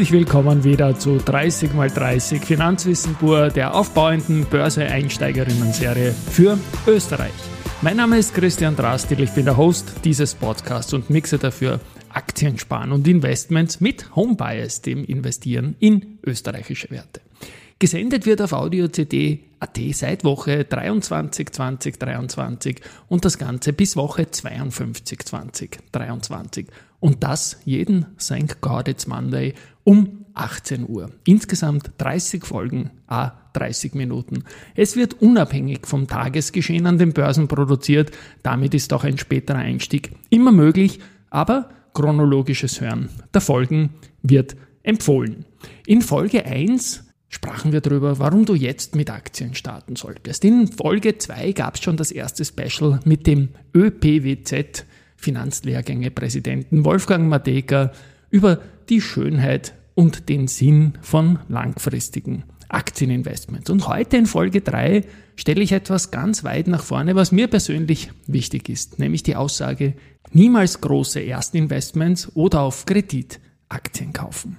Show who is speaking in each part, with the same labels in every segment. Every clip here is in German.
Speaker 1: Herzlich willkommen wieder zu 30 x 30 Finanzwissen pur, der aufbauenden Börse-Einsteigerinnen-Serie für Österreich. Mein Name ist Christian Drastil, ich bin der Host dieses Podcasts und mixe dafür Aktien sparen und Investments mit Homebias, dem Investieren in österreichische Werte. Gesendet wird auf Audio CD AT seit Woche 23 2023 und das Ganze bis Woche 52 2023. Und das jeden St. Gaudet's Monday um 18 Uhr. Insgesamt 30 Folgen, a 30 Minuten. Es wird unabhängig vom Tagesgeschehen an den Börsen produziert. Damit ist auch ein späterer Einstieg immer möglich, aber chronologisches Hören der Folgen wird empfohlen. In Folge 1 sprachen wir darüber, warum du jetzt mit Aktien starten solltest. In Folge 2 gab es schon das erste Special mit dem ÖPWZ Finanzlehrgänge-Präsidenten Wolfgang Mateka über die Schönheit und den Sinn von langfristigen Aktieninvestments. Und heute in Folge 3 stelle ich etwas ganz weit nach vorne, was mir persönlich wichtig ist, nämlich die Aussage, niemals große Erstinvestments oder auf Kredit Aktien kaufen.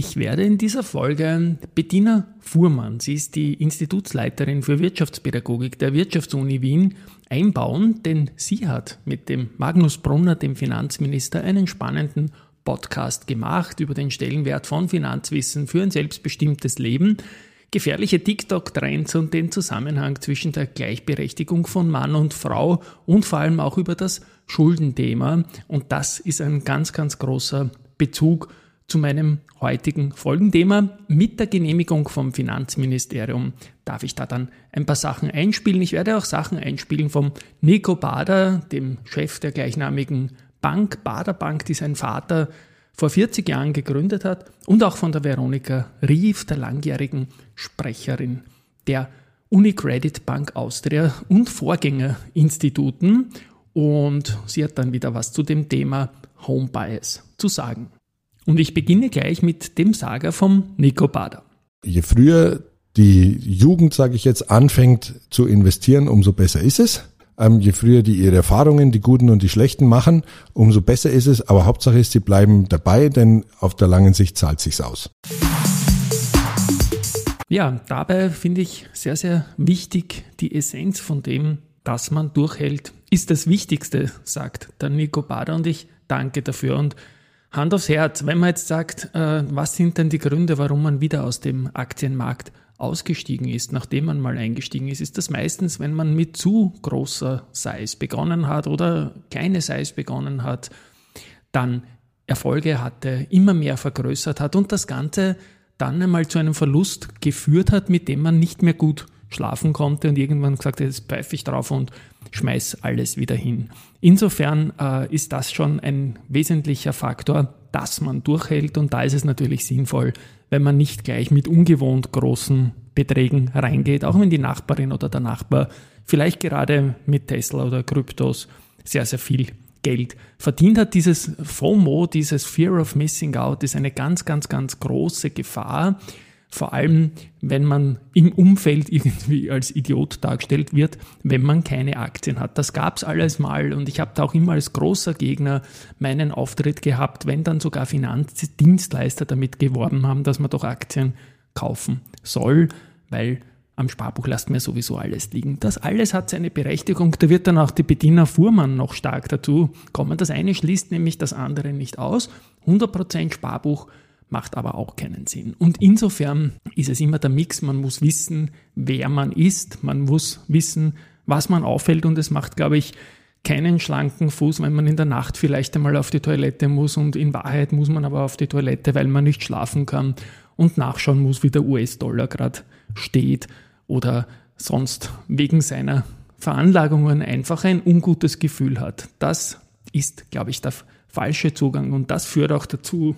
Speaker 1: Ich werde in dieser Folge Bettina Fuhrmann, sie ist die Institutsleiterin für Wirtschaftspädagogik der Wirtschaftsuni Wien, einbauen, denn sie hat mit dem Magnus Brunner, dem Finanzminister, einen spannenden Podcast gemacht über den Stellenwert von Finanzwissen für ein selbstbestimmtes Leben, gefährliche TikTok-Trends und den Zusammenhang zwischen der Gleichberechtigung von Mann und Frau und vor allem auch über das Schuldenthema. Und das ist ein ganz, ganz großer Bezug zu meinem heutigen Folgenthema. Mit der Genehmigung vom Finanzministerium darf ich da dann ein paar Sachen einspielen. Ich werde auch Sachen einspielen vom Nico Bader, dem Chef der gleichnamigen Bank, Bader Bank, die sein Vater vor 40 Jahren gegründet hat, und auch von der Veronika Rief, der langjährigen Sprecherin der Unicredit Bank Austria und Vorgängerinstituten. Und sie hat dann wieder was zu dem Thema Home Bias zu sagen. Und ich beginne gleich mit dem Saga vom Nico Bader.
Speaker 2: Je früher die Jugend, sage ich jetzt, anfängt zu investieren, umso besser ist es. Ähm, je früher die ihre Erfahrungen, die guten und die schlechten machen, umso besser ist es. Aber Hauptsache ist, sie bleiben dabei, denn auf der langen Sicht zahlt sich's aus.
Speaker 1: Ja, dabei finde ich sehr, sehr wichtig die Essenz von dem, dass man durchhält, ist das Wichtigste, sagt der Nico Bader und ich danke dafür. Und Hand aufs Herz, wenn man jetzt sagt, äh, was sind denn die Gründe, warum man wieder aus dem Aktienmarkt ausgestiegen ist, nachdem man mal eingestiegen ist, ist das meistens, wenn man mit zu großer Size begonnen hat oder kleine Size begonnen hat, dann Erfolge hatte, immer mehr vergrößert hat und das Ganze dann einmal zu einem Verlust geführt hat, mit dem man nicht mehr gut schlafen konnte und irgendwann gesagt hat, jetzt pfeife ich drauf und schmeiß alles wieder hin. Insofern äh, ist das schon ein wesentlicher Faktor, dass man durchhält und da ist es natürlich sinnvoll, wenn man nicht gleich mit ungewohnt großen Beträgen reingeht, auch wenn die Nachbarin oder der Nachbar vielleicht gerade mit Tesla oder Kryptos sehr, sehr viel Geld verdient hat. Dieses FOMO, dieses Fear of Missing Out ist eine ganz, ganz, ganz große Gefahr, vor allem, wenn man im Umfeld irgendwie als Idiot dargestellt wird, wenn man keine Aktien hat. Das gab's alles mal und ich habe da auch immer als großer Gegner meinen Auftritt gehabt, wenn dann sogar Finanzdienstleister damit geworben haben, dass man doch Aktien kaufen soll, weil am Sparbuch lasst mir sowieso alles liegen. Das alles hat seine Berechtigung. Da wird dann auch die Bediener Fuhrmann noch stark dazu kommen. Das eine schließt nämlich das andere nicht aus. 100% Sparbuch macht aber auch keinen Sinn. Und insofern ist es immer der Mix, man muss wissen, wer man ist, man muss wissen, was man auffällt und es macht, glaube ich, keinen schlanken Fuß, wenn man in der Nacht vielleicht einmal auf die Toilette muss und in Wahrheit muss man aber auf die Toilette, weil man nicht schlafen kann und nachschauen muss, wie der US-Dollar gerade steht oder sonst wegen seiner Veranlagungen einfach ein ungutes Gefühl hat. Das ist, glaube ich, der falsche Zugang und das führt auch dazu,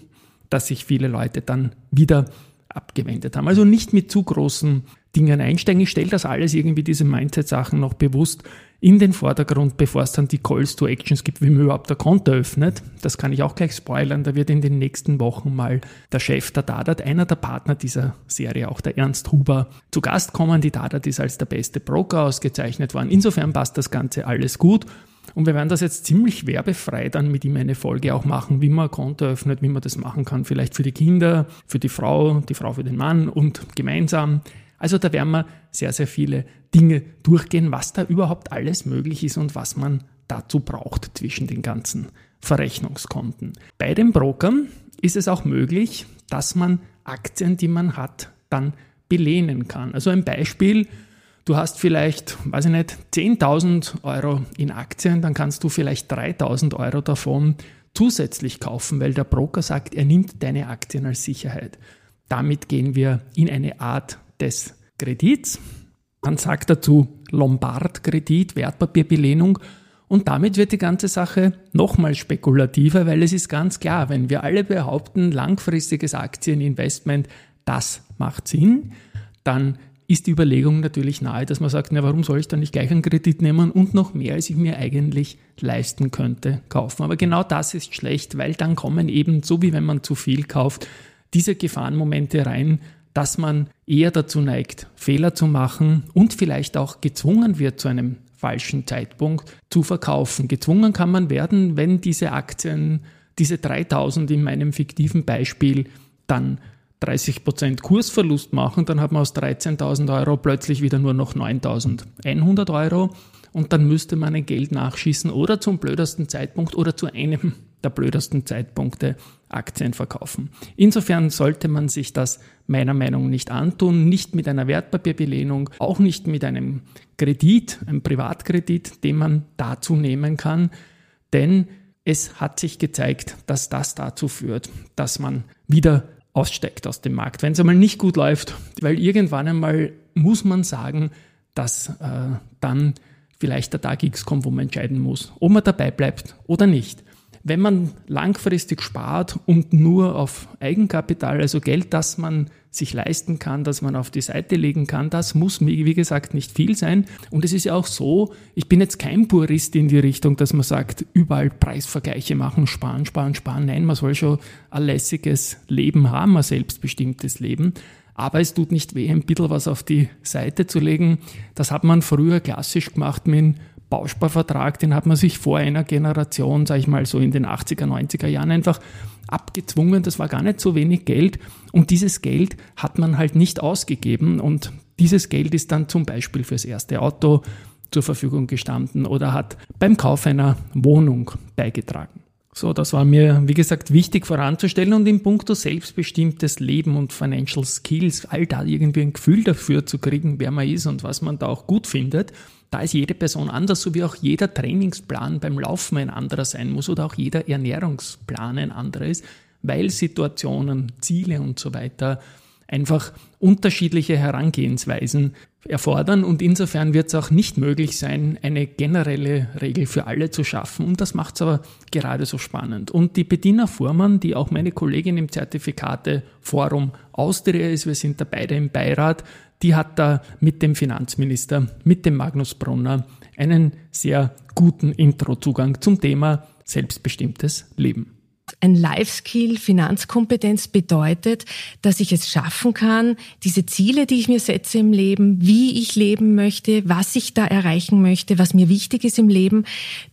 Speaker 1: dass sich viele Leute dann wieder abgewendet haben. Also nicht mit zu großen Dingen einsteigen. Ich stelle das alles irgendwie, diese Mindset-Sachen noch bewusst in den Vordergrund, bevor es dann die Calls to Actions gibt, wie man überhaupt ein Konto öffnet. Das kann ich auch gleich spoilern. Da wird in den nächsten Wochen mal der Chef der Dadat, einer der Partner dieser Serie, auch der Ernst Huber, zu Gast kommen. Die Dadat ist als der beste Broker ausgezeichnet worden. Insofern passt das Ganze alles gut. Und wir werden das jetzt ziemlich werbefrei dann mit ihm eine Folge auch machen, wie man Konto öffnet, wie man das machen kann. Vielleicht für die Kinder, für die Frau, die Frau für den Mann und gemeinsam. Also da werden wir sehr, sehr viele Dinge durchgehen, was da überhaupt alles möglich ist und was man dazu braucht zwischen den ganzen Verrechnungskonten. Bei den Brokern ist es auch möglich, dass man Aktien, die man hat, dann belehnen kann. Also ein Beispiel, du hast vielleicht, weiß ich nicht, 10.000 Euro in Aktien, dann kannst du vielleicht 3.000 Euro davon zusätzlich kaufen, weil der Broker sagt, er nimmt deine Aktien als Sicherheit. Damit gehen wir in eine Art des Kredits. Man sagt dazu Lombard-Kredit, Wertpapierbelehnung. Und damit wird die ganze Sache nochmal spekulativer, weil es ist ganz klar, wenn wir alle behaupten, langfristiges Aktieninvestment, das macht Sinn, dann ist die Überlegung natürlich nahe, dass man sagt, na, warum soll ich dann nicht gleich einen Kredit nehmen und noch mehr, als ich mir eigentlich leisten könnte, kaufen. Aber genau das ist schlecht, weil dann kommen eben, so wie wenn man zu viel kauft, diese Gefahrenmomente rein, dass man eher dazu neigt, Fehler zu machen und vielleicht auch gezwungen wird zu einem falschen Zeitpunkt zu verkaufen. Gezwungen kann man werden, wenn diese Aktien, diese 3000 in meinem fiktiven Beispiel dann 30% Kursverlust machen, dann hat man aus 13.000 Euro plötzlich wieder nur noch 9.100 Euro und dann müsste man ein Geld nachschießen oder zum blödesten Zeitpunkt oder zu einem der blödesten Zeitpunkte Aktien verkaufen. Insofern sollte man sich das meiner Meinung nach nicht antun, nicht mit einer Wertpapierbelehnung, auch nicht mit einem Kredit, einem Privatkredit, den man dazu nehmen kann, denn es hat sich gezeigt, dass das dazu führt, dass man wieder aussteigt aus dem Markt, wenn es einmal nicht gut läuft, weil irgendwann einmal muss man sagen, dass äh, dann vielleicht der Tag X kommt, wo man entscheiden muss, ob man dabei bleibt oder nicht. Wenn man langfristig spart und nur auf Eigenkapital, also Geld, das man sich leisten kann, das man auf die Seite legen kann, das muss, wie gesagt, nicht viel sein. Und es ist ja auch so, ich bin jetzt kein Purist in die Richtung, dass man sagt, überall Preisvergleiche machen, sparen, sparen, sparen. Nein, man soll schon ein lässiges Leben haben, ein selbstbestimmtes Leben. Aber es tut nicht weh, ein bisschen was auf die Seite zu legen. Das hat man früher klassisch gemacht mit Bausparvertrag, den hat man sich vor einer Generation, sage ich mal so in den 80er, 90er Jahren einfach abgezwungen. Das war gar nicht so wenig Geld und dieses Geld hat man halt nicht ausgegeben und dieses Geld ist dann zum Beispiel fürs erste Auto zur Verfügung gestanden oder hat beim Kauf einer Wohnung beigetragen. So, das war mir, wie gesagt, wichtig voranzustellen und im Punkto selbstbestimmtes Leben und Financial Skills, all da irgendwie ein Gefühl dafür zu kriegen, wer man ist und was man da auch gut findet. Da ist jede Person anders, so wie auch jeder Trainingsplan beim Laufen ein anderer sein muss oder auch jeder Ernährungsplan ein anderer ist, weil Situationen, Ziele und so weiter einfach unterschiedliche Herangehensweisen erfordern und insofern wird es auch nicht möglich sein, eine generelle Regel für alle zu schaffen und das macht es aber gerade so spannend. Und die Bettina Fuhrmann, die auch meine Kollegin im Zertifikateforum Austria ist, wir sind da beide im Beirat, die hat da mit dem Finanzminister, mit dem Magnus Brunner einen sehr guten Introzugang zum Thema selbstbestimmtes Leben.
Speaker 3: Ein Life-Skill, Finanzkompetenz bedeutet, dass ich es schaffen kann, diese Ziele, die ich mir setze im Leben, wie ich leben möchte, was ich da erreichen möchte, was mir wichtig ist im Leben,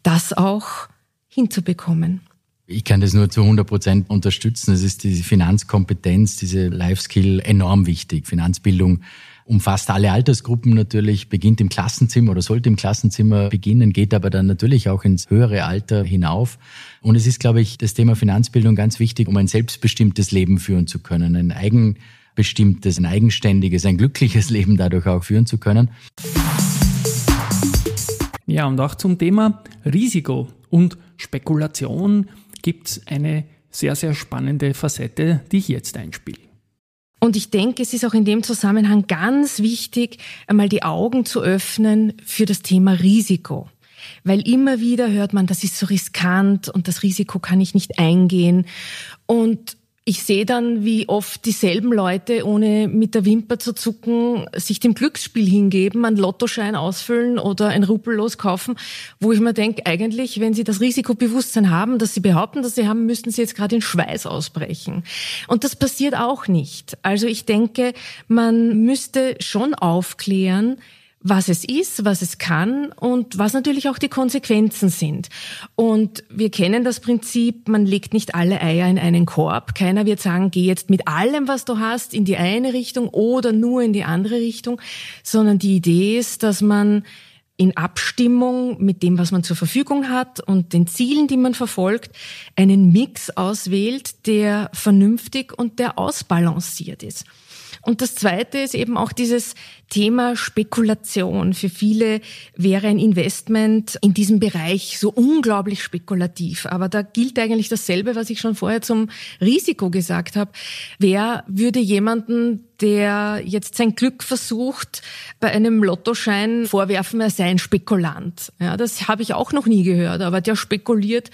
Speaker 3: das auch hinzubekommen.
Speaker 4: Ich kann das nur zu 100 Prozent unterstützen. Es ist diese Finanzkompetenz, diese Life-Skill enorm wichtig. Finanzbildung umfasst alle Altersgruppen natürlich, beginnt im Klassenzimmer oder sollte im Klassenzimmer beginnen, geht aber dann natürlich auch ins höhere Alter hinauf. Und es ist, glaube ich, das Thema Finanzbildung ganz wichtig, um ein selbstbestimmtes Leben führen zu können, ein eigenbestimmtes, ein eigenständiges, ein glückliches Leben dadurch auch führen zu können.
Speaker 1: Ja, und auch zum Thema Risiko und Spekulation gibt es eine sehr, sehr spannende Facette, die ich jetzt einspiele.
Speaker 3: Und ich denke, es ist auch in dem Zusammenhang ganz wichtig, einmal die Augen zu öffnen für das Thema Risiko. Weil immer wieder hört man, das ist so riskant und das Risiko kann ich nicht eingehen. Und ich sehe dann, wie oft dieselben Leute, ohne mit der Wimper zu zucken, sich dem Glücksspiel hingeben, einen Lottoschein ausfüllen oder ein Rupellos kaufen, wo ich mir denke, eigentlich, wenn sie das Risikobewusstsein haben, dass sie behaupten, dass sie haben, müssten sie jetzt gerade in Schweiß ausbrechen. Und das passiert auch nicht. Also ich denke, man müsste schon aufklären, was es ist, was es kann und was natürlich auch die Konsequenzen sind. Und wir kennen das Prinzip, man legt nicht alle Eier in einen Korb. Keiner wird sagen, geh jetzt mit allem, was du hast, in die eine Richtung oder nur in die andere Richtung, sondern die Idee ist, dass man in Abstimmung mit dem, was man zur Verfügung hat und den Zielen, die man verfolgt, einen Mix auswählt, der vernünftig und der ausbalanciert ist. Und das Zweite ist eben auch dieses Thema Spekulation. Für viele wäre ein Investment in diesem Bereich so unglaublich spekulativ. Aber da gilt eigentlich dasselbe, was ich schon vorher zum Risiko gesagt habe. Wer würde jemanden, der jetzt sein Glück versucht, bei einem Lottoschein vorwerfen, er sei ein Spekulant? Ja, das habe ich auch noch nie gehört. Aber der spekuliert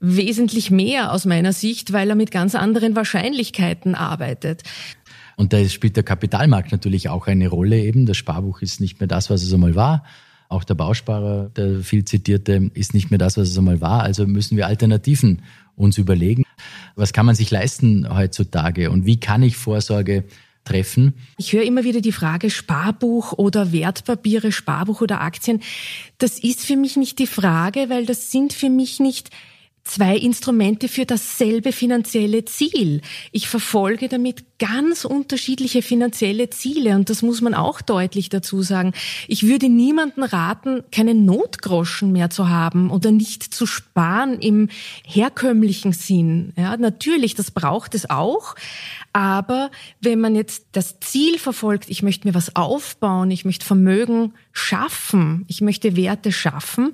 Speaker 3: wesentlich mehr aus meiner Sicht, weil er mit ganz anderen Wahrscheinlichkeiten arbeitet.
Speaker 4: Und da spielt der Kapitalmarkt natürlich auch eine Rolle eben. Das Sparbuch ist nicht mehr das, was es einmal war. Auch der Bausparer, der viel zitierte, ist nicht mehr das, was es einmal war. Also müssen wir Alternativen uns überlegen. Was kann man sich leisten heutzutage und wie kann ich Vorsorge treffen?
Speaker 3: Ich höre immer wieder die Frage Sparbuch oder Wertpapiere, Sparbuch oder Aktien. Das ist für mich nicht die Frage, weil das sind für mich nicht zwei Instrumente für dasselbe finanzielle Ziel. Ich verfolge damit ganz unterschiedliche finanzielle Ziele und das muss man auch deutlich dazu sagen. Ich würde niemanden raten, keinen Notgroschen mehr zu haben oder nicht zu sparen im herkömmlichen Sinn. Ja, natürlich, das braucht es auch. Aber wenn man jetzt das Ziel verfolgt, ich möchte mir was aufbauen, ich möchte Vermögen schaffen, ich möchte Werte schaffen,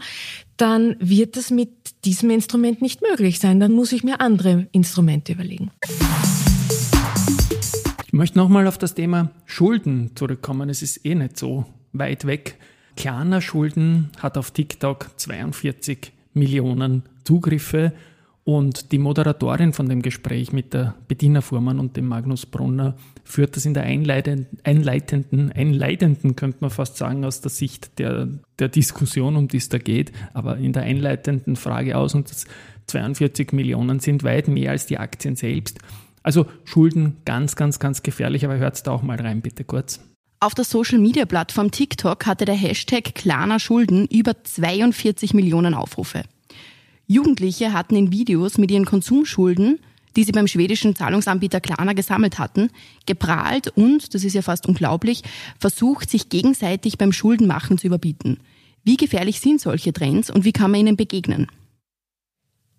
Speaker 3: dann wird das mit diesem Instrument nicht möglich sein. Dann muss ich mir andere Instrumente überlegen.
Speaker 1: Ich möchte nochmal auf das Thema Schulden zurückkommen. Es ist eh nicht so weit weg. Klarna Schulden hat auf TikTok 42 Millionen Zugriffe und die Moderatorin von dem Gespräch mit der Bettina Fuhrmann und dem Magnus Brunner führt das in der einleitenden, einleitenden, einleitenden, könnte man fast sagen, aus der Sicht der, der Diskussion, um die es da geht, aber in der einleitenden Frage aus und das 42 Millionen sind weit mehr als die Aktien selbst. Also Schulden ganz, ganz, ganz gefährlich, aber hört da auch mal rein, bitte kurz.
Speaker 5: Auf der Social-Media-Plattform TikTok hatte der Hashtag Klarner Schulden über 42 Millionen Aufrufe. Jugendliche hatten in Videos mit ihren Konsumschulden, die sie beim schwedischen Zahlungsanbieter Klarna gesammelt hatten, geprahlt und, das ist ja fast unglaublich, versucht, sich gegenseitig beim Schuldenmachen zu überbieten. Wie gefährlich sind solche Trends und wie kann man ihnen begegnen?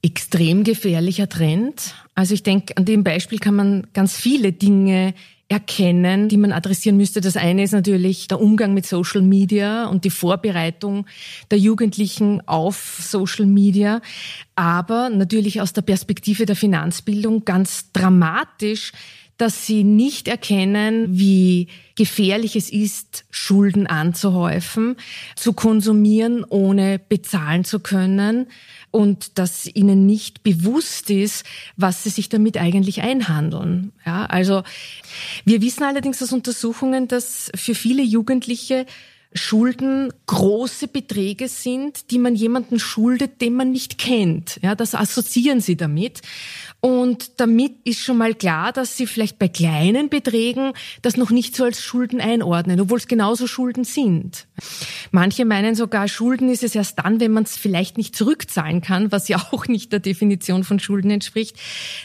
Speaker 3: Extrem gefährlicher Trend. Also ich denke, an dem Beispiel kann man ganz viele Dinge erkennen, die man adressieren müsste. Das eine ist natürlich der Umgang mit Social Media und die Vorbereitung der Jugendlichen auf Social Media, aber natürlich aus der Perspektive der Finanzbildung ganz dramatisch dass sie nicht erkennen, wie gefährlich es ist, Schulden anzuhäufen, zu konsumieren, ohne bezahlen zu können und dass ihnen nicht bewusst ist, was sie sich damit eigentlich einhandeln. Ja, also wir wissen allerdings aus Untersuchungen, dass für viele Jugendliche Schulden große Beträge sind, die man jemanden schuldet, den man nicht kennt. Ja, das assoziieren sie damit. Und damit ist schon mal klar, dass sie vielleicht bei kleinen Beträgen das noch nicht so als Schulden einordnen, obwohl es genauso Schulden sind. Manche meinen sogar, Schulden ist es erst dann, wenn man es vielleicht nicht zurückzahlen kann, was ja auch nicht der Definition von Schulden entspricht.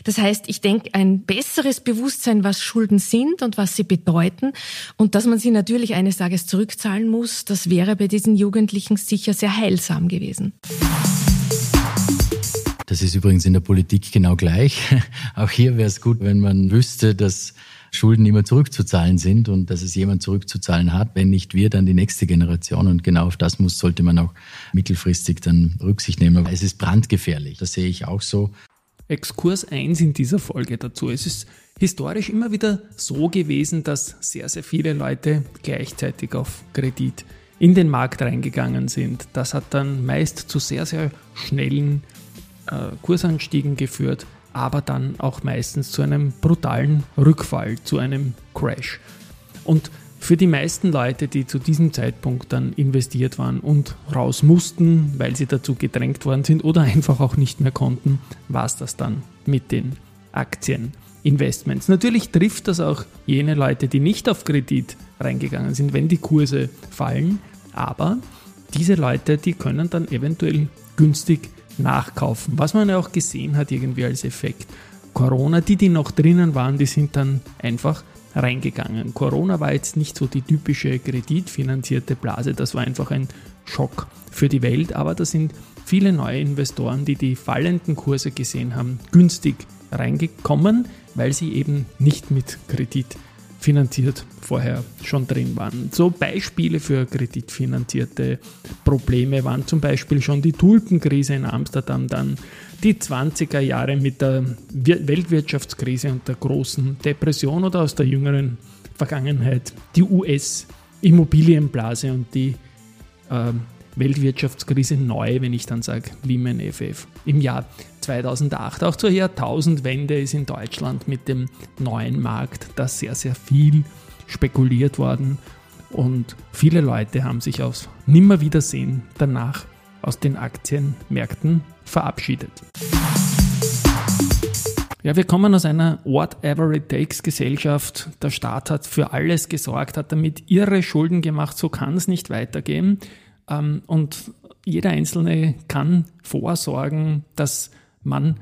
Speaker 3: Das heißt, ich denke, ein besseres Bewusstsein, was Schulden sind und was sie bedeuten und dass man sie natürlich eines Tages zurückzahlen muss, das wäre bei diesen Jugendlichen sicher sehr heilsam gewesen.
Speaker 4: Das ist übrigens in der Politik genau gleich. Auch hier wäre es gut, wenn man wüsste, dass Schulden immer zurückzuzahlen sind und dass es jemand zurückzuzahlen hat. Wenn nicht wir, dann die nächste Generation. Und genau auf das muss, sollte man auch mittelfristig dann Rücksicht nehmen. Es ist brandgefährlich. Das sehe ich auch so.
Speaker 1: Exkurs 1 in dieser Folge dazu. Es ist historisch immer wieder so gewesen, dass sehr, sehr viele Leute gleichzeitig auf Kredit in den Markt reingegangen sind. Das hat dann meist zu sehr, sehr schnellen äh, Kursanstiegen geführt, aber dann auch meistens zu einem brutalen Rückfall, zu einem Crash. Und für die meisten Leute, die zu diesem Zeitpunkt dann investiert waren und raus mussten, weil sie dazu gedrängt worden sind oder einfach auch nicht mehr konnten, war es das dann mit den Aktien. Investments. Natürlich trifft das auch jene Leute, die nicht auf Kredit reingegangen sind, wenn die Kurse fallen. Aber diese Leute, die können dann eventuell günstig nachkaufen. Was man ja auch gesehen hat irgendwie als Effekt. Corona, die, die noch drinnen waren, die sind dann einfach reingegangen. Corona war jetzt nicht so die typische kreditfinanzierte Blase, das war einfach ein Schock für die Welt, aber da sind viele neue Investoren, die die fallenden Kurse gesehen haben, günstig reingekommen, weil sie eben nicht mit Kredit finanziert vorher schon drin waren. So Beispiele für kreditfinanzierte Probleme waren zum Beispiel schon die Tulpenkrise in Amsterdam, dann die 20er Jahre mit der Weltwirtschaftskrise und der großen Depression oder aus der jüngeren Vergangenheit die US-Immobilienblase und die äh, Weltwirtschaftskrise neu, wenn ich dann sage Lehman FF im Jahr 2008. Auch zur Jahrtausendwende ist in Deutschland mit dem neuen Markt da sehr, sehr viel spekuliert worden und viele Leute haben sich aufs Nimmerwiedersehen danach aus den Aktienmärkten verabschiedet. Ja, wir kommen aus einer Whatever It Takes Gesellschaft. Der Staat hat für alles gesorgt, hat damit irre Schulden gemacht. So kann es nicht weitergehen. Ähm, und jeder Einzelne kann vorsorgen, dass man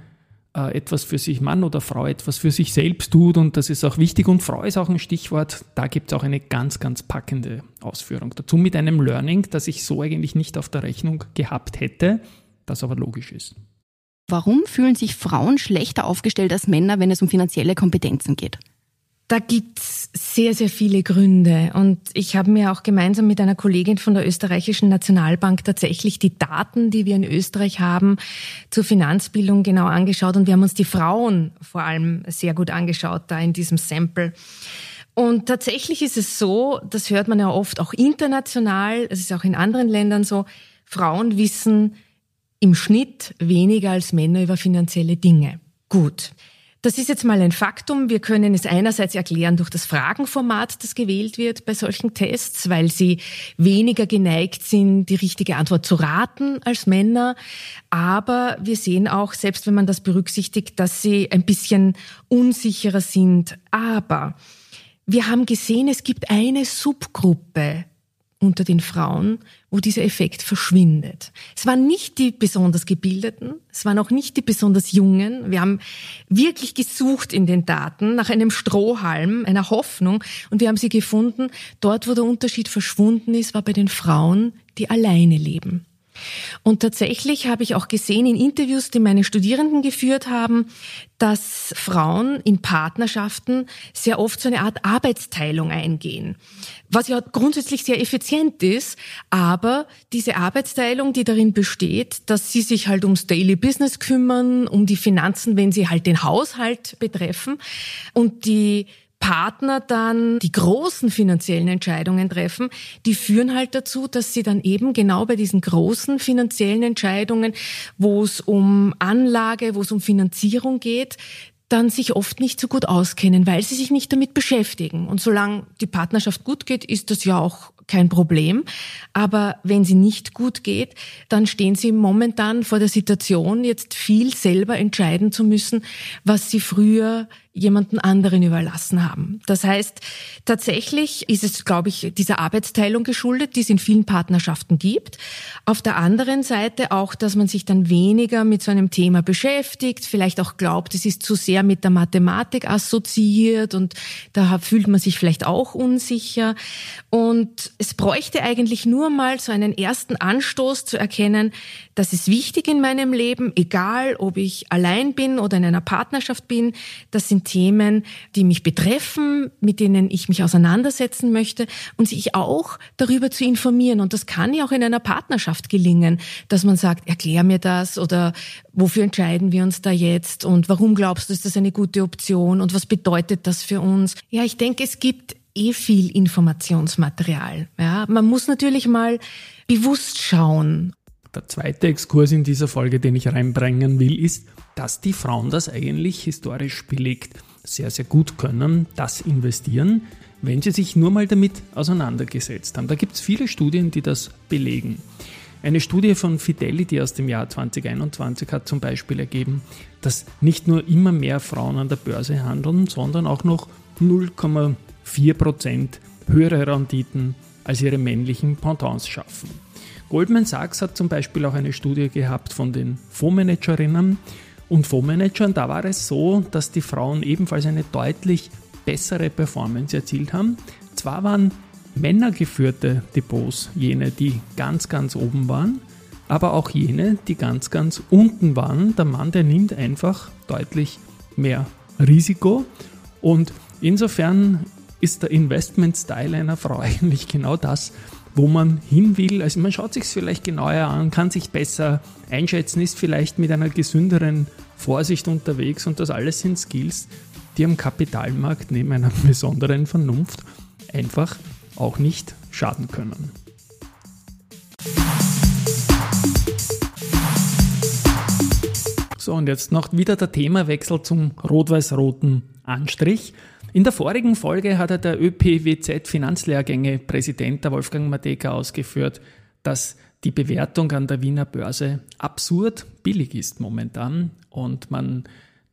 Speaker 1: äh, etwas für sich, Mann oder Frau etwas für sich selbst tut und das ist auch wichtig und Frau ist auch ein Stichwort. Da gibt es auch eine ganz, ganz packende Ausführung. Dazu mit einem Learning, das ich so eigentlich nicht auf der Rechnung gehabt hätte, das aber logisch ist.
Speaker 5: Warum fühlen sich Frauen schlechter aufgestellt als Männer, wenn es um finanzielle Kompetenzen geht?
Speaker 3: Da gibt's sehr, sehr viele Gründe. Und ich habe mir auch gemeinsam mit einer Kollegin von der österreichischen Nationalbank tatsächlich die Daten, die wir in Österreich haben, zur Finanzbildung genau angeschaut. Und wir haben uns die Frauen vor allem sehr gut angeschaut, da in diesem Sample. Und tatsächlich ist es so, das hört man ja oft auch international, es ist auch in anderen Ländern so, Frauen wissen im Schnitt weniger als Männer über finanzielle Dinge. Gut. Das ist jetzt mal ein Faktum. Wir können es einerseits erklären durch das Fragenformat, das gewählt wird bei solchen Tests, weil sie weniger geneigt sind, die richtige Antwort zu raten als Männer. Aber wir sehen auch, selbst wenn man das berücksichtigt, dass sie ein bisschen unsicherer sind. Aber wir haben gesehen, es gibt eine Subgruppe unter den Frauen, wo dieser Effekt verschwindet. Es waren nicht die besonders Gebildeten, es waren auch nicht die besonders Jungen. Wir haben wirklich gesucht in den Daten nach einem Strohhalm, einer Hoffnung und wir haben sie gefunden. Dort, wo der Unterschied verschwunden ist, war bei den Frauen, die alleine leben. Und tatsächlich habe ich auch gesehen in Interviews, die meine Studierenden geführt haben, dass Frauen in Partnerschaften sehr oft so eine Art Arbeitsteilung eingehen. Was ja grundsätzlich sehr effizient ist, aber diese Arbeitsteilung, die darin besteht, dass sie sich halt ums Daily Business kümmern, um die Finanzen, wenn sie halt den Haushalt betreffen und die Partner dann die großen finanziellen Entscheidungen treffen, die führen halt dazu, dass sie dann eben genau bei diesen großen finanziellen Entscheidungen, wo es um Anlage, wo es um Finanzierung geht, dann sich oft nicht so gut auskennen, weil sie sich nicht damit beschäftigen. Und solange die Partnerschaft gut geht, ist das ja auch kein Problem. Aber wenn sie nicht gut geht, dann stehen sie momentan vor der Situation, jetzt viel selber entscheiden zu müssen, was sie früher jemanden anderen überlassen haben. Das heißt, tatsächlich ist es, glaube ich, dieser Arbeitsteilung geschuldet, die es in vielen Partnerschaften gibt. Auf der anderen Seite auch, dass man sich dann weniger mit so einem Thema beschäftigt, vielleicht auch glaubt, es ist zu sehr mit der Mathematik assoziiert und da fühlt man sich vielleicht auch unsicher. Und es bräuchte eigentlich nur mal so einen ersten Anstoß zu erkennen, das ist wichtig in meinem Leben, egal ob ich allein bin oder in einer Partnerschaft bin. Das sind Themen, die mich betreffen, mit denen ich mich auseinandersetzen möchte und sich auch darüber zu informieren. Und das kann ja auch in einer Partnerschaft gelingen, dass man sagt, erklär mir das oder wofür entscheiden wir uns da jetzt und warum glaubst du, ist das eine gute Option und was bedeutet das für uns? Ja, ich denke, es gibt eh viel Informationsmaterial. Ja, man muss natürlich mal bewusst schauen,
Speaker 1: der zweite Exkurs in dieser Folge, den ich reinbringen will, ist, dass die Frauen das eigentlich historisch belegt sehr, sehr gut können, das investieren, wenn sie sich nur mal damit auseinandergesetzt haben. Da gibt es viele Studien, die das belegen. Eine Studie von Fidelity aus dem Jahr 2021 hat zum Beispiel ergeben, dass nicht nur immer mehr Frauen an der Börse handeln, sondern auch noch 0,4 Prozent höhere Renditen als ihre männlichen Pendants schaffen. Goldman Sachs hat zum Beispiel auch eine Studie gehabt von den Fondsmanagerinnen und Fondsmanagern. Da war es so, dass die Frauen ebenfalls eine deutlich bessere Performance erzielt haben. Zwar waren männergeführte Depots jene, die ganz, ganz oben waren, aber auch jene, die ganz, ganz unten waren. Der Mann, der nimmt einfach deutlich mehr Risiko und insofern ist der Investment-Style einer Frau eigentlich genau das, wo man hin will. Also man schaut sich es vielleicht genauer an, kann sich besser einschätzen, ist vielleicht mit einer gesünderen Vorsicht unterwegs und das alles sind Skills, die am Kapitalmarkt neben einer besonderen Vernunft einfach auch nicht schaden können. So, und jetzt noch wieder der Themawechsel zum rot-weiß-roten Anstrich. In der vorigen Folge hat der ÖPWZ Finanzlehrgänge Präsident der Wolfgang Mateka ausgeführt, dass die Bewertung an der Wiener Börse absurd billig ist momentan und man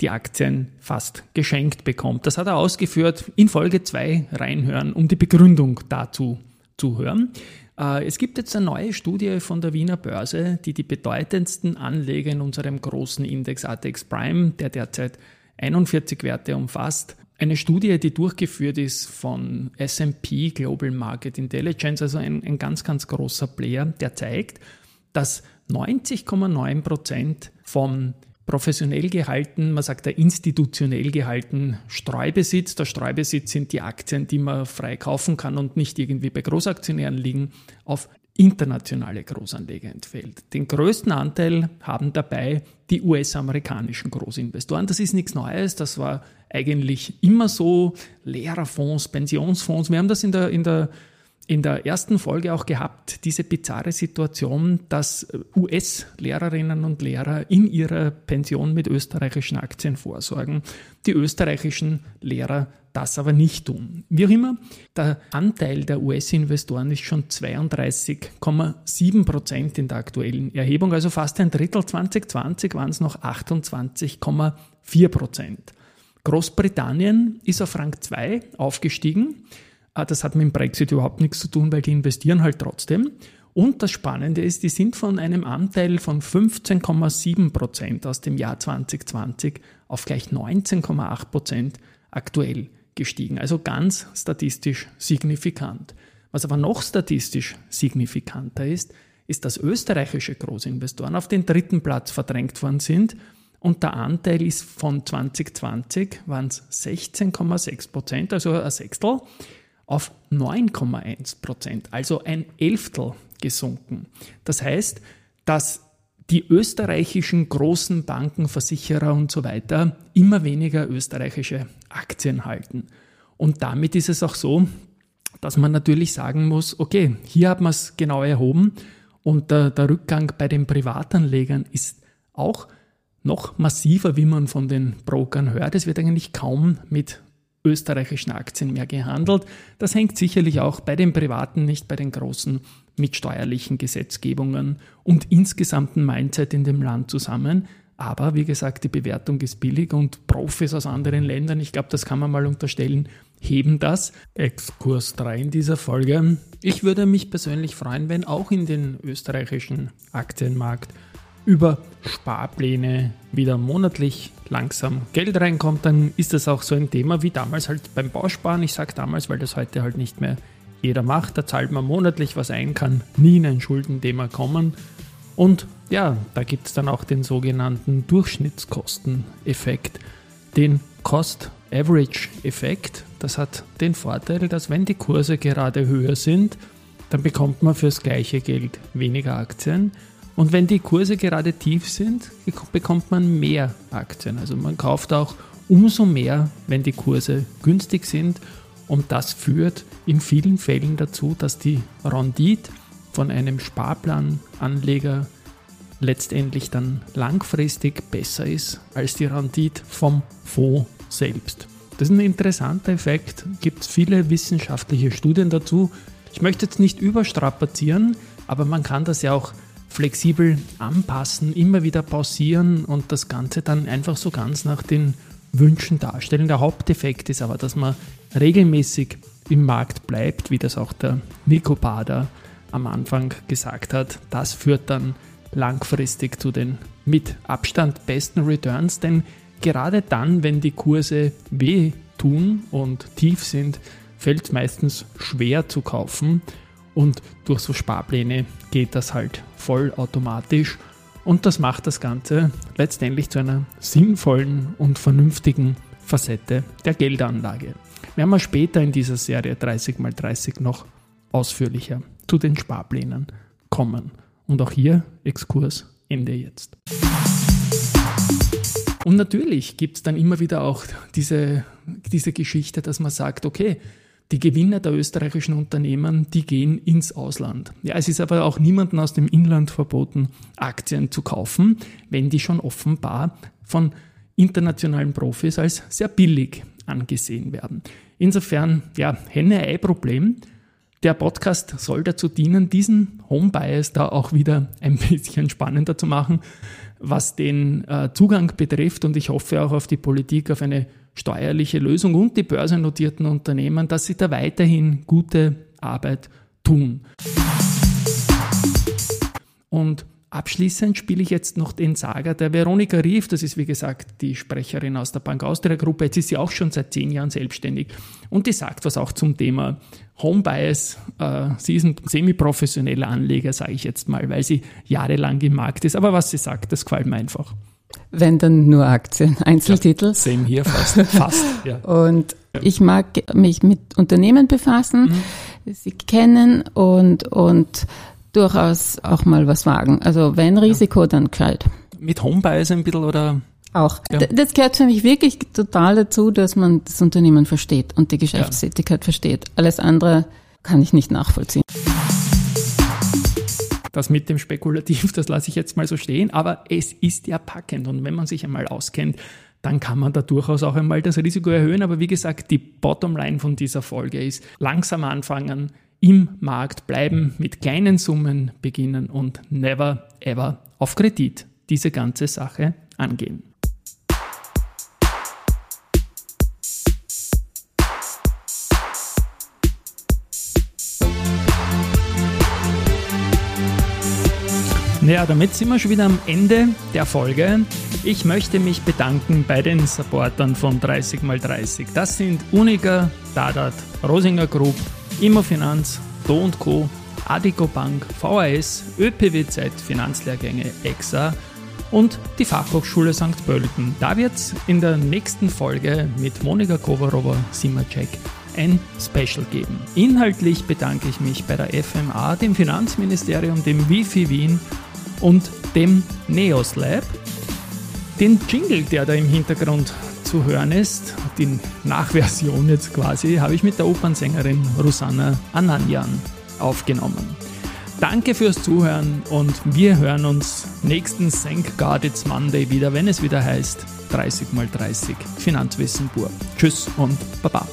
Speaker 1: die Aktien fast geschenkt bekommt. Das hat er ausgeführt. In Folge 2 reinhören, um die Begründung dazu zu hören. Äh, es gibt jetzt eine neue Studie von der Wiener Börse, die die bedeutendsten Anleger in unserem großen Index ATX Prime, der derzeit 41 Werte umfasst, eine Studie, die durchgeführt ist von SP Global Market Intelligence, also ein, ein ganz, ganz großer Player, der zeigt, dass 90,9 Prozent vom professionell gehalten, man sagt der institutionell gehalten Streubesitz. Der Streubesitz sind die Aktien, die man frei kaufen kann und nicht irgendwie bei Großaktionären liegen, auf internationale Großanleger entfällt. Den größten Anteil haben dabei die US-amerikanischen Großinvestoren. Das ist nichts Neues, das war eigentlich immer so. Lehrerfonds, Pensionsfonds, wir haben das in der, in der in der ersten Folge auch gehabt, diese bizarre Situation, dass US-Lehrerinnen und Lehrer in ihrer Pension mit österreichischen Aktien vorsorgen, die österreichischen Lehrer das aber nicht tun. Wie auch immer, der Anteil der US-Investoren ist schon 32,7 Prozent in der aktuellen Erhebung, also fast ein Drittel. 2020 waren es noch 28,4 Prozent. Großbritannien ist auf Rang 2 aufgestiegen Ah, das hat mit dem Brexit überhaupt nichts zu tun, weil die investieren halt trotzdem. Und das Spannende ist, die sind von einem Anteil von 15,7 Prozent aus dem Jahr 2020 auf gleich 19,8 Prozent aktuell gestiegen. Also ganz statistisch signifikant. Was aber noch statistisch signifikanter ist, ist, dass österreichische Großinvestoren auf den dritten Platz verdrängt worden sind und der Anteil ist von 2020 waren es 16,6 Prozent, also ein Sechstel, auf 9,1 Prozent, also ein Elftel gesunken. Das heißt, dass die österreichischen großen Banken, Versicherer und so weiter immer weniger österreichische Aktien halten. Und damit ist es auch so, dass man natürlich sagen muss, okay, hier hat man es genau erhoben und der, der Rückgang bei den Privatanlegern ist auch noch massiver, wie man von den Brokern hört. Es wird eigentlich kaum mit österreichischen Aktien mehr gehandelt. Das hängt sicherlich auch bei den privaten, nicht bei den großen mit steuerlichen Gesetzgebungen und insgesamten Mindset in dem Land zusammen. Aber wie gesagt, die Bewertung ist billig und Profis aus anderen Ländern, ich glaube, das kann man mal unterstellen, heben das. Exkurs 3 in dieser Folge. Ich würde mich persönlich freuen, wenn auch in den österreichischen Aktienmarkt über Sparpläne wieder monatlich langsam Geld reinkommt, dann ist das auch so ein Thema wie damals halt beim Bausparen. Ich sage damals, weil das heute halt nicht mehr jeder macht. Da zahlt man monatlich was ein, kann nie in ein Schuldenthema kommen. Und ja, da gibt es dann auch den sogenannten Durchschnittskosteneffekt, den Cost-Average-Effekt. Das hat den Vorteil, dass wenn die Kurse gerade höher sind, dann bekommt man fürs gleiche Geld weniger Aktien. Und wenn die Kurse gerade tief sind, bekommt man mehr Aktien. Also man kauft auch umso mehr, wenn die Kurse günstig sind. Und das führt in vielen Fällen dazu, dass die Rendite von einem Sparplananleger letztendlich dann langfristig besser ist als die Rendite vom Fonds selbst. Das ist ein interessanter Effekt, gibt es viele wissenschaftliche Studien dazu. Ich möchte jetzt nicht überstrapazieren, aber man kann das ja auch flexibel anpassen, immer wieder pausieren und das Ganze dann einfach so ganz nach den Wünschen darstellen. Der Haupteffekt ist aber, dass man regelmäßig im Markt bleibt, wie das auch der Nico Bader am Anfang gesagt hat. Das führt dann langfristig zu den mit Abstand besten Returns, denn gerade dann, wenn die Kurse weh tun und tief sind, fällt es meistens schwer zu kaufen und durch so Sparpläne geht das halt vollautomatisch und das macht das Ganze letztendlich zu einer sinnvollen und vernünftigen Facette der Geldanlage. Wir haben später in dieser Serie 30x30 noch ausführlicher zu den Sparplänen kommen. Und auch hier Exkurs Ende jetzt. Und natürlich gibt es dann immer wieder auch diese, diese Geschichte, dass man sagt, okay, die Gewinner der österreichischen Unternehmen, die gehen ins Ausland. Ja, es ist aber auch niemandem aus dem Inland verboten, Aktien zu kaufen, wenn die schon offenbar von internationalen Profis als sehr billig angesehen werden. Insofern, ja, Henne-Ei-Problem. Der Podcast soll dazu dienen, diesen Home-Bias da auch wieder ein bisschen spannender zu machen, was den äh, Zugang betrifft. Und ich hoffe auch auf die Politik, auf eine steuerliche Lösung und die börsennotierten Unternehmen, dass sie da weiterhin gute Arbeit tun. Und Abschließend spiele ich jetzt noch den Saga der Veronika Rief. Das ist, wie gesagt, die Sprecherin aus der Bank Austria Gruppe. Jetzt ist sie auch schon seit zehn Jahren selbstständig. Und die sagt was auch zum Thema Home Bias. Äh, sie ist ein semi-professioneller Anleger, sage ich jetzt mal, weil sie jahrelang im Markt ist. Aber was sie sagt, das gefällt mir einfach.
Speaker 6: Wenn dann nur Aktien, Einzeltitel. Ja,
Speaker 1: same hier fast. fast
Speaker 6: ja. Und ich mag mich mit Unternehmen befassen, mhm. sie kennen und, und durchaus auch mal was wagen. Also wenn Risiko, ja. dann gescheit.
Speaker 1: Mit Homebuys ein bisschen oder?
Speaker 6: Auch. Ja. Das gehört für mich wirklich total dazu, dass man das Unternehmen versteht und die Geschäftstätigkeit versteht. Alles andere kann ich nicht nachvollziehen.
Speaker 1: Das mit dem Spekulativ, das lasse ich jetzt mal so stehen, aber es ist ja packend und wenn man sich einmal auskennt, dann kann man da durchaus auch einmal das Risiko erhöhen. Aber wie gesagt, die Bottomline von dieser Folge ist langsam anfangen, im Markt bleiben, mit kleinen Summen beginnen und never ever auf Kredit diese ganze Sache angehen. Naja, damit sind wir schon wieder am Ende der Folge. Ich möchte mich bedanken bei den Supportern von 30x30. Das sind Unica, Dadat, Rosinger Group, Immofinanz, Do Co., Adico Bank, VAS, ÖPWZ Finanzlehrgänge EXA und die Fachhochschule St. Pölten. Da wird es in der nächsten Folge mit Monika Kovarova Simacek ein Special geben. Inhaltlich bedanke ich mich bei der FMA, dem Finanzministerium, dem Wifi Wien und dem Neos Lab. Den Jingle, der da im Hintergrund zu hören ist, die Nachversion jetzt quasi, habe ich mit der Opernsängerin Rosanna Ananjan aufgenommen. Danke fürs Zuhören und wir hören uns nächsten Thank God It's Monday wieder, wenn es wieder heißt 30 x 30 Finanzwissen pur. Tschüss und Baba.